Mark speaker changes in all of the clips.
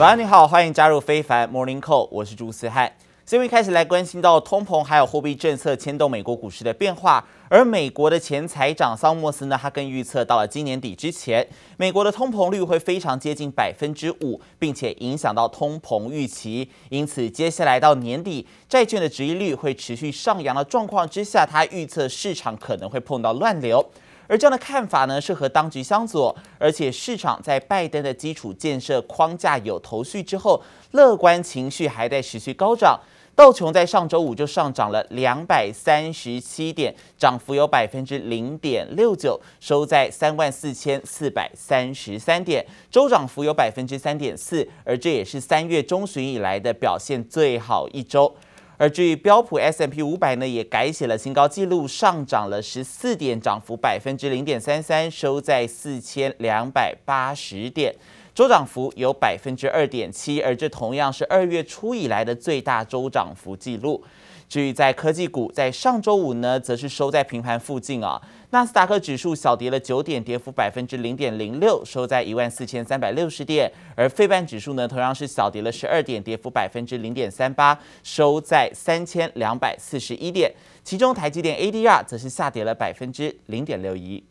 Speaker 1: 早安，你好，欢迎加入非凡 Morning Call，我是朱思翰。这边开始来关心到通膨还有货币政策牵动美国股市的变化，而美国的前财长桑莫斯呢，他更预测到了今年底之前，美国的通膨率会非常接近百分之五，并且影响到通膨预期，因此接下来到年底，债券的殖利率会持续上扬的状况之下，他预测市场可能会碰到乱流。而这样的看法呢，是和当局相左，而且市场在拜登的基础建设框架有头绪之后，乐观情绪还在持续高涨。道琼在上周五就上涨了两百三十七点，涨幅有百分之零点六九，收在三万四千四百三十三点，周涨幅有百分之三点四，而这也是三月中旬以来的表现最好一周。而至于标普 S M P 五百呢，也改写了新高纪录，上涨了十四点，涨幅百分之零点三三，收在四千两百八十点，周涨幅有百分之二点七，而这同样是二月初以来的最大周涨幅记录。至于在科技股，在上周五呢，则是收在平盘附近啊。纳斯达克指数小跌了九点，跌幅百分之零点零六，收在一万四千三百六十点。而费半指数呢，同样是小跌了十二点，跌幅百分之零点三八，收在三千两百四十一点。其中台积电 ADR 则是下跌了百分之零点六一。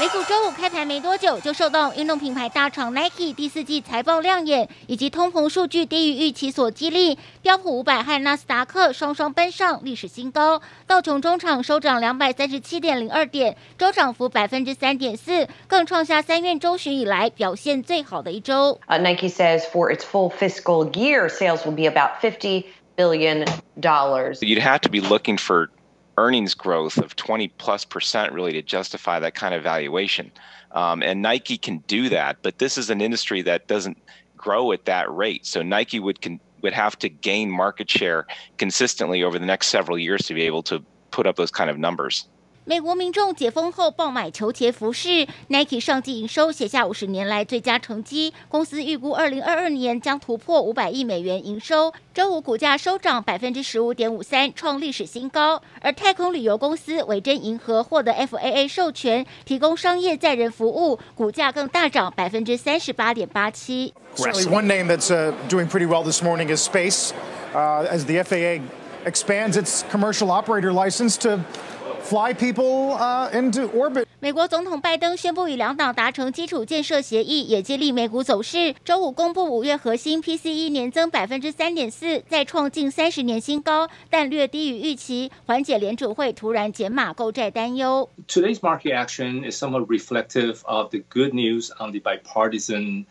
Speaker 2: 美股周五开盘没多久，就受到运动品牌大厂 Nike 第四季财报亮眼以及通膨数据低于预期所激励，标普五百和纳斯达克双双奔上历史新高。道琼中场收涨两百三十七点零二点，周涨幅百分之三点四，更创下三月中旬以来表现最好的一周。
Speaker 3: Uh, Nike says for its full fiscal year, sales will be about fifty billion dollars.
Speaker 4: You'd have to be looking for earnings growth of 20 plus percent really to justify that kind of valuation. Um, and Nike can do that, but this is an industry that doesn't grow at that rate. So Nike would can, would have to gain market share consistently over the next several years to be able to put up those kind of numbers.
Speaker 2: 美国民众解封后爆买球鞋服饰，Nike 上季营收写下五十年来最佳成绩。公司预估二零二二年将突破五百亿美元营收。周五股价收涨百分之十五点五三，创历史新高。而太空旅游公司维珍银河获得 FAA 授权，提供商业载人服务，股价更大涨百分之三十八点八七。
Speaker 5: Certainly one name that's doing pretty well this morning is Space, as the FAA expands its commercial operator license to Fly people into orbit。
Speaker 2: 美国总统拜登宣布与两党达成基础建设协议，也激励美股走势。周五公布五月核心 PCE 年增百分之三点四，再创近三十年新高，但略低于预期，缓解联准会突然减码购债担忧。
Speaker 6: Today's market action is somewhat reflective of the good news on the bipartisan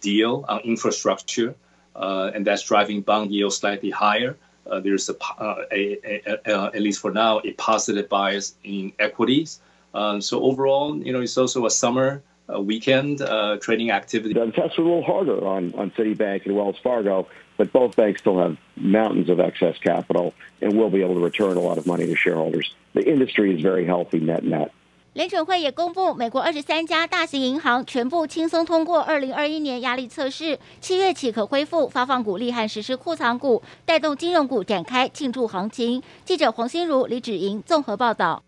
Speaker 6: deal on infrastructure, and that's driving bond yields slightly higher. There's a, a, a, a, at least for now, a positive bias in equities. So overall, you know, it's also a summer weekend trading activity.
Speaker 7: The tests are a little harder on, on Citibank and Wells Fargo, but both banks still have mountains of excess capital and will be able to return a lot of money to shareholders. The industry is very healthy net net.
Speaker 2: 联准会也公布，美国二十三家大型银行全部轻松通过二零二一年压力测试，七月起可恢复发放股利和实施库藏股，带动金融股展开庆祝行情。记者黄心如、李芷莹综合报道。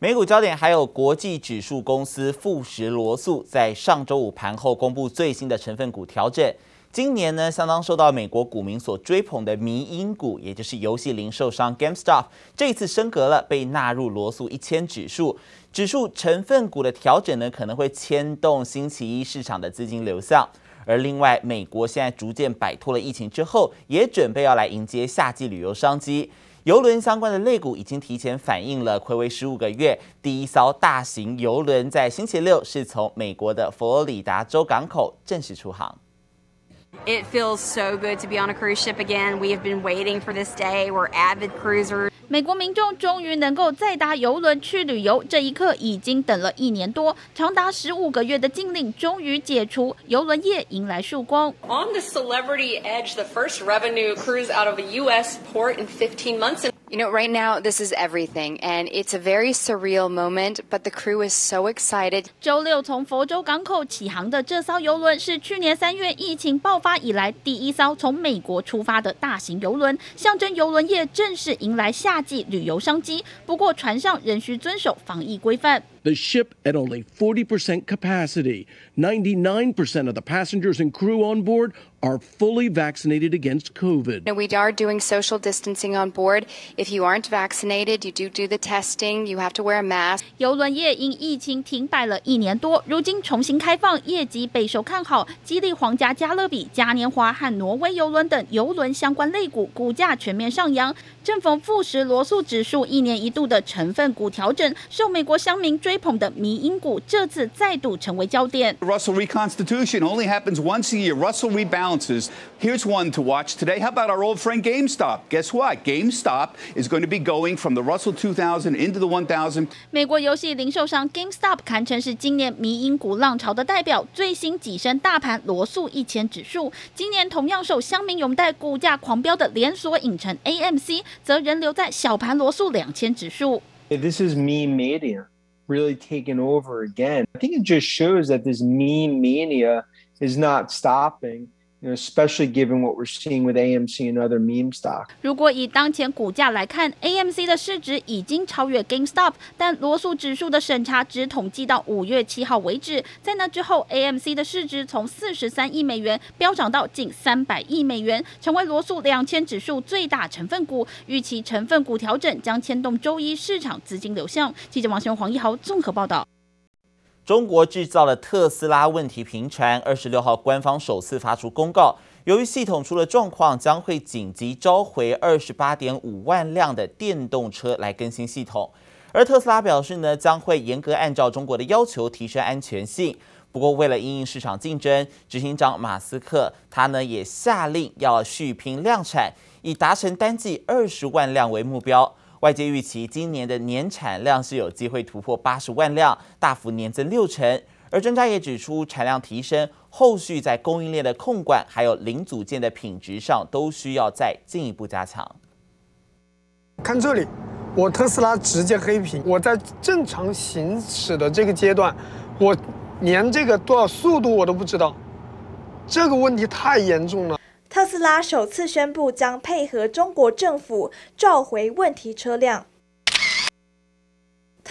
Speaker 1: 美股焦点还有国际指数公司富时罗素在上周五盘后公布最新的成分股调整。今年呢，相当受到美国股民所追捧的迷因股，也就是游戏零售商 GameStop，这一次升格了，被纳入罗素一千指数。指数成分股的调整呢，可能会牵动星期一市场的资金流向。而另外，美国现在逐渐摆脱了疫情之后，也准备要来迎接夏季旅游商机。邮轮相关的类股已经提前反映了，睽违十五个月，第一艘大型邮轮在星期六是从美国的佛罗里达州港口正式出航。
Speaker 8: It feels so good to be on a cruise ship again. We have been waiting for this day. We're avid cruisers.
Speaker 9: 美国民众终于能够再搭邮轮去旅游，这一刻已经等了一年多，长达十五个月的禁令终于解除，邮轮业迎来曙光。
Speaker 10: On the Celebrity Edge, the first revenue cruise out of a U.S. port in 15 months.
Speaker 11: You know, right now this is everything, and it's a very surreal moment. But the crew is so excited.
Speaker 9: 周六从佛州港口启航的这艘游轮是去年三月疫情爆发以来第一艘从美国出发的大型游轮，象征游轮业正式迎来夏季旅游商机。不过船上仍需遵守防疫规范。
Speaker 12: the ship at only 40% capacity. 99% of the passengers and crew on board are fully vaccinated against COVID.
Speaker 11: We are doing social distancing on board. If you aren't vaccinated, you do do the testing. You have to wear a mask.
Speaker 9: 邮轮业因疫情停摆了一年多，如今重新开放，业绩备受看好，激励皇家加勒比、嘉年华和挪威邮轮等邮轮相关类股股价全面上扬。正逢富时罗素指数一年一度的成分股调整，受美国乡民追 捧的迷因股，这次再度成为焦点。
Speaker 13: Russell reconstitution only happens once a year. Russell rebalances. Here's one to watch today. How about our old friend GameStop? Guess what? GameStop is going to be going from the Russell 2000 into the 1000.
Speaker 9: 美国游戏零售商 GameStop 堪称是今年迷因股浪潮的代表，最新跻身大盘罗素一千指数。今年同样受乡民拥戴、股价狂飙的连锁影城 AMC。则仍留在小盘罗素两千指数。
Speaker 14: This is meme mania really taken over again. I think it just shows that this meme mania is not stopping. Especially given what we're seeing with AMC and other meme stock.
Speaker 9: 如果以当前股价来看，AMC 的市值已经超越 GameStop，但罗素指数的审查只统计到五月七号为止。在那之后，AMC 的市值从四十三亿美元飙涨到近三百亿美元，成为罗素两千指数最大成分股。预期成分股调整将牵动周一市场资金流向。记者王雄、黄一豪综合报道。
Speaker 1: 中国制造的特斯拉问题频传，二十六号官方首次发出公告，由于系统出了状况，将会紧急召回二十八点五万辆的电动车来更新系统。而特斯拉表示呢，将会严格按照中国的要求提升安全性。不过，为了因应市场竞争，执行长马斯克他呢也下令要续拼量产，以达成单季二十万辆为目标。外界预期今年的年产量是有机会突破八十万辆，大幅年增六成。而专家也指出，产量提升后续在供应链的控管，还有零组件的品质上，都需要再进一步加强。
Speaker 15: 看这里，我特斯拉直接黑屏。我在正常行驶的这个阶段，我连这个多少速度我都不知道，这个问题太严重了。
Speaker 16: 特斯拉首次宣布将配合中国政府召回问题车辆。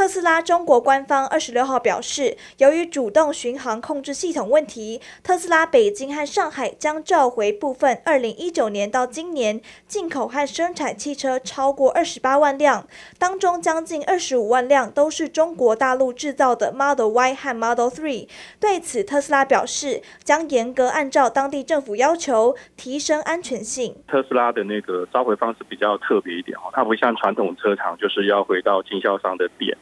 Speaker 16: 特斯拉中国官方二十六号表示，由于主动巡航控制系统问题，特斯拉北京和上海将召回部分二零一九年到今年进口和生产汽车超过二十八万辆，当中将近二十五万辆都是中国大陆制造的 Model Y 和 Model Three。对此，特斯拉表示将严格按照当地政府要求提升安全性。
Speaker 17: 特斯拉的那个召回方式比较特别一点哦，它不像传统车厂，就是要回到经销商的店。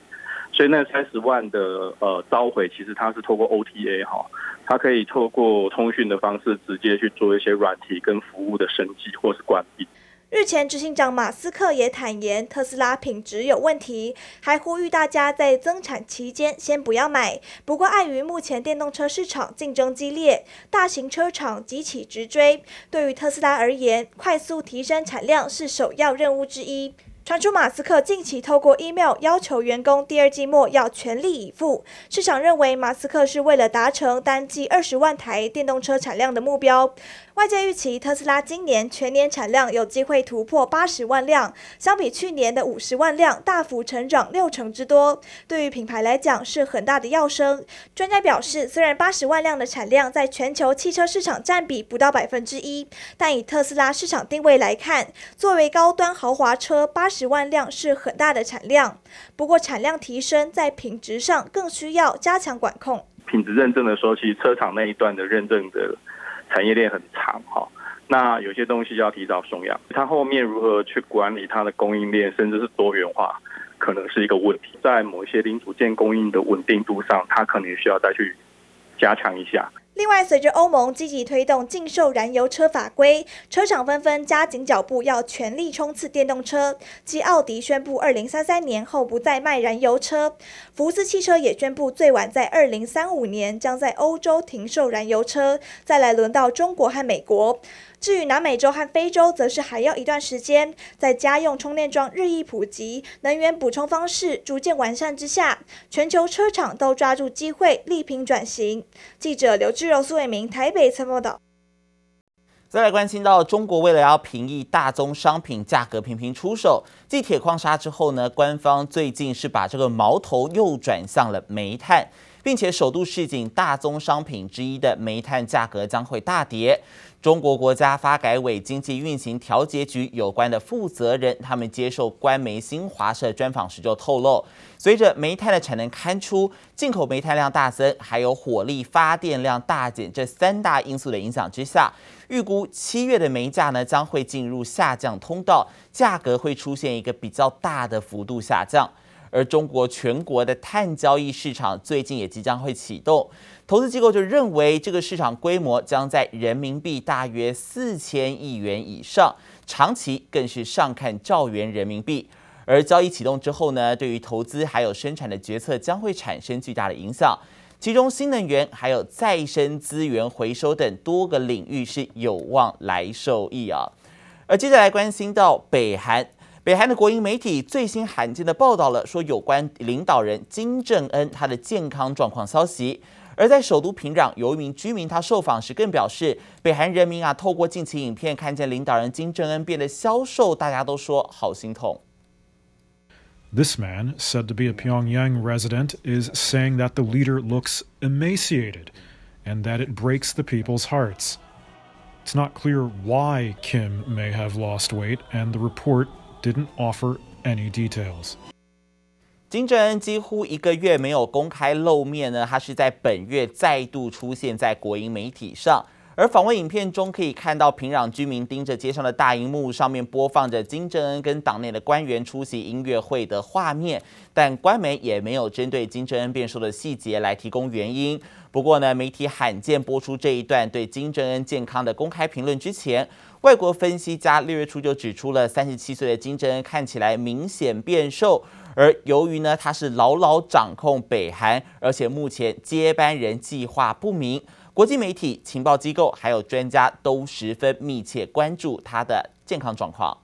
Speaker 17: 所以那三十万的呃召回，其实它是透过 OTA 哈，它可以透过通讯的方式直接去做一些软体跟服务的升级或是关闭。
Speaker 16: 日前执行长马斯克也坦言特斯拉品质有问题，还呼吁大家在增产期间先不要买。不过碍于目前电动车市场竞争激烈，大型车厂急起直追，对于特斯拉而言，快速提升产量是首要任务之一。传出马斯克近期透过 email 要求员工第二季末要全力以赴，市场认为马斯克是为了达成单季二十万台电动车产量的目标。外界预期特斯拉今年全年产量有机会突破八十万辆，相比去年的五十万辆，大幅成长六成之多。对于品牌来讲是很大的跃升。专家表示，虽然八十万辆的产量在全球汽车市场占比不到百分之一，但以特斯拉市场定位来看，作为高端豪华车，八十万辆是很大的产量。不过产量提升在品质上更需要加强管控。
Speaker 17: 品质认证的时候，其实车厂那一段的认证的。产业链很长哈，那有些东西要提早送样，它后面如何去管理它的供应链，甚至是多元化，可能是一个问题。在某些零组件供应的稳定度上，它可能需要再去加强一下。
Speaker 16: 另外，随着欧盟积极推动禁售燃油车法规，车厂纷纷加紧脚步，要全力冲刺电动车。继奥迪宣布二零三三年后不再卖燃油车，福斯汽车也宣布最晚在二零三五年将在欧洲停售燃油车。再来轮到中国和美国。至于南美洲和非洲，则是还要一段时间。在家用充电桩日益普及、能源补充方式逐渐完善之下，全球车厂都抓住机会力拼转型。记者刘志柔、苏伟明台北参报道。
Speaker 1: 再来关心到中国为了要平抑大宗商品价格频频出手，继铁矿砂之后呢，官方最近是把这个矛头又转向了煤炭，并且首度示警大宗商品之一的煤炭价格将会大跌。中国国家发改委经济运行调节局有关的负责人，他们接受官媒新华社专访时就透露，随着煤炭的产能刊出，进口煤炭量大增，还有火力发电量大减这三大因素的影响之下，预估七月的煤价呢将会进入下降通道，价格会出现一个比较大的幅度下降。而中国全国的碳交易市场最近也即将会启动，投资机构就认为这个市场规模将在人民币大约四千亿元以上，长期更是上看兆元人民币。而交易启动之后呢，对于投资还有生产的决策将会产生巨大的影响，其中新能源还有再生资源回收等多个领域是有望来受益啊。而接下来关心到北韩。北韩的国营媒体最新罕见的报道了说有关领导人金正恩他的健康状况消息，而在首都平壤，有一名居民他受访时更表示，北韩人民啊透过近期影片看见领导人金正恩变得消瘦，大家都说好心痛。
Speaker 18: This man, said to be a Pyongyang resident, is saying that the leader looks emaciated and that it breaks the people's hearts. It's not clear why Kim may have lost weight, and the report didn't offer any details.
Speaker 1: 金正恩几乎一个月没有公开露面呢，他是在本月再度出现在国营媒体上。而访问影片中可以看到，平壤居民盯着街上的大荧幕，上面播放着金正恩跟党内的官员出席音乐会的画面，但官媒也没有针对金正恩变瘦的细节来提供原因。不过呢，媒体罕见播出这一段对金正恩健康的公开评论之前，外国分析家六月初就指出了，三十七岁的金正恩看起来明显变瘦，而由于呢他是牢牢掌控北韩，而且目前接班人计划不明，国际媒体、情报机构还有专家都十分密切关注他的健康状况。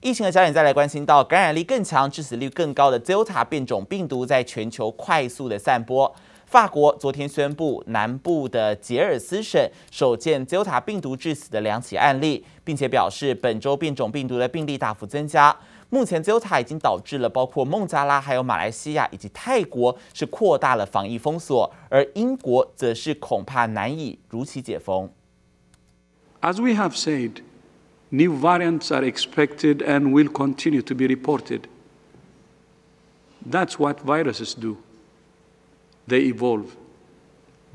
Speaker 1: 疫情的焦点再来关心到感染力更强、致死率更高的 Delta 变种病毒在全球快速的散播。法国昨天宣布，南部的杰尔斯省首见 Delta 病毒致死的两起案例，并且表示本周变种病毒的病例大幅增加。目前 Delta 已经导致了包括孟加拉、还有马来西亚以及泰国是扩大了防疫封锁，而英国则是恐怕难以如期解封。
Speaker 19: As we have said, new variants are expected and will continue to be reported. That's what viruses do. They evolve.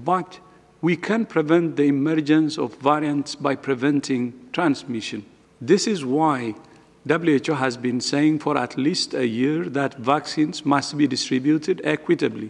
Speaker 19: But we can prevent the emergence of variants by preventing transmission. This is why WHO has been saying for at least a year that vaccines must be distributed equitably.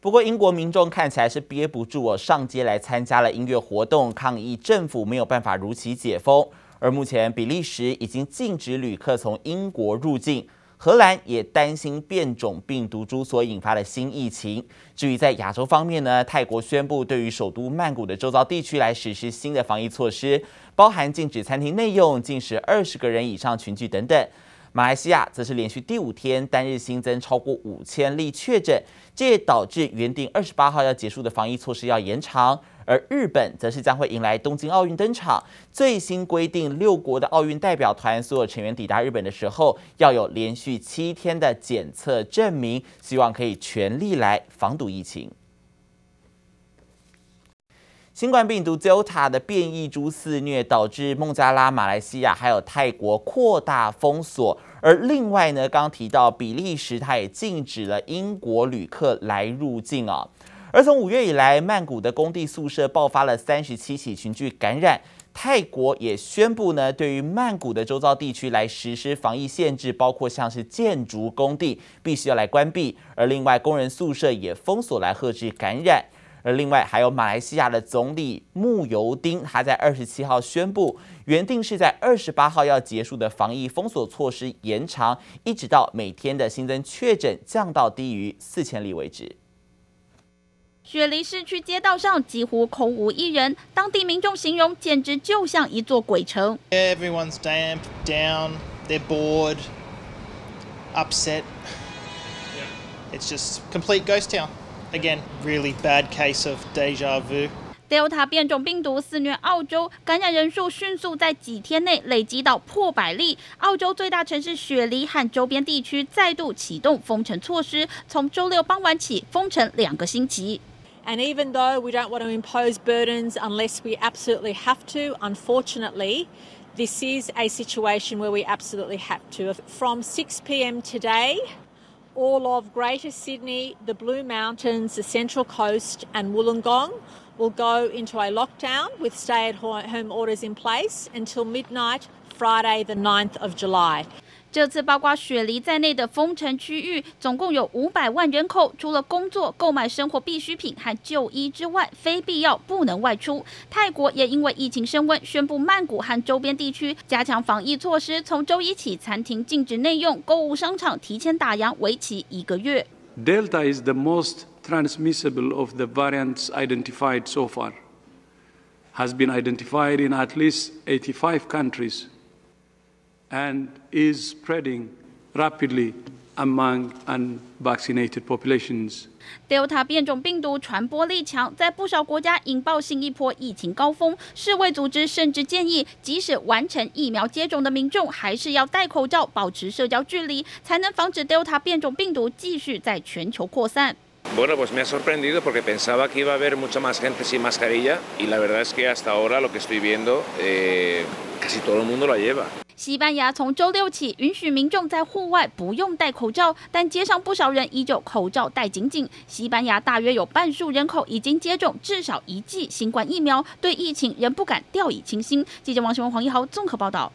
Speaker 1: 不过，英国民众看起来是憋不住哦，上街来参加了音乐活动，抗议政府没有办法如期解封。而目前，比利时已经禁止旅客从英国入境。荷兰也担心变种病毒株所引发的新疫情。至于在亚洲方面呢，泰国宣布对于首都曼谷的周遭地区来实施新的防疫措施，包含禁止餐厅内用、禁止二十个人以上群聚等等。马来西亚则是连续第五天单日新增超过五千例确诊，这也导致原定二十八号要结束的防疫措施要延长。而日本则是将会迎来东京奥运登场，最新规定，六国的奥运代表团所有成员抵达日本的时候，要有连续七天的检测证明，希望可以全力来防堵疫情。新冠病毒 Delta 的变异株肆虐，导致孟加拉、马来西亚还有泰国扩大封锁，而另外呢，刚刚提到比利时，它也禁止了英国旅客来入境啊。而从五月以来，曼谷的工地宿舍爆发了三十七起群聚感染。泰国也宣布呢，对于曼谷的周遭地区来实施防疫限制，包括像是建筑工地必须要来关闭，而另外工人宿舍也封锁来遏制感染。而另外还有马来西亚的总理慕尤丁，他在二十七号宣布，原定是在二十八号要结束的防疫封锁措施延长，一直到每天的新增确诊降到低于四千例为止。
Speaker 9: 雪梨市区街道上几乎空无一人，当地民众形容简直就像一座鬼城。
Speaker 20: Everyone's damp, down, they're bored, upset. It's just complete ghost town. Again, really bad case of deja vu.
Speaker 9: Delta 变种病毒肆虐澳洲，感染人数迅速在几天内累积到破百例。澳洲最大城市雪梨和周边地区再度启动封城措施，从周六傍晚起封城两个星期。
Speaker 21: And even though we don't want to impose burdens unless we absolutely have to, unfortunately, this is a situation where we absolutely have to. From 6 p.m. today, all of Greater Sydney, the Blue Mountains, the Central Coast, and Wollongong will go into a lockdown with stay at home orders in place until midnight, Friday, the 9th of July.
Speaker 9: 这次包括雪梨在内的封城区域，总共有五百万人口，除了工作、购买生活必需品和就医之外，非必要不能外出。泰国也因为疫情升温，宣布曼谷和周边地区加强防疫措施，从周一起，餐厅禁止内用，购物商场提前打烊，为期一个月。
Speaker 19: Delta is the most transmissible of the variants identified so far, has been identified in at least 85 countries. And is spreading rapidly among unvaccinated populations.
Speaker 9: Delta 变种病毒传播力强，在不少国家引爆新一波疫情高峰。世卫组织甚至建议，即使完成疫苗接种的民众，还是要戴口罩、保持社交距离，才能防止 Delta 变种病毒继续在全球扩散。
Speaker 22: Bueno, pues me ha sorprendido porque pensaba que iba a haber mucha más gente sin mascarilla y la verdad es que hasta ahora lo que estoy viendo, eh, casi todo el mundo la lleva.
Speaker 9: 西班牙从周六起允许民众在户外不用戴口罩，但街上不少人依旧口罩戴紧紧。西班牙大约有半数人口已经接种至少一剂新冠疫苗，对疫情仍不敢掉以轻心。记者王新文、黄一豪综合报道。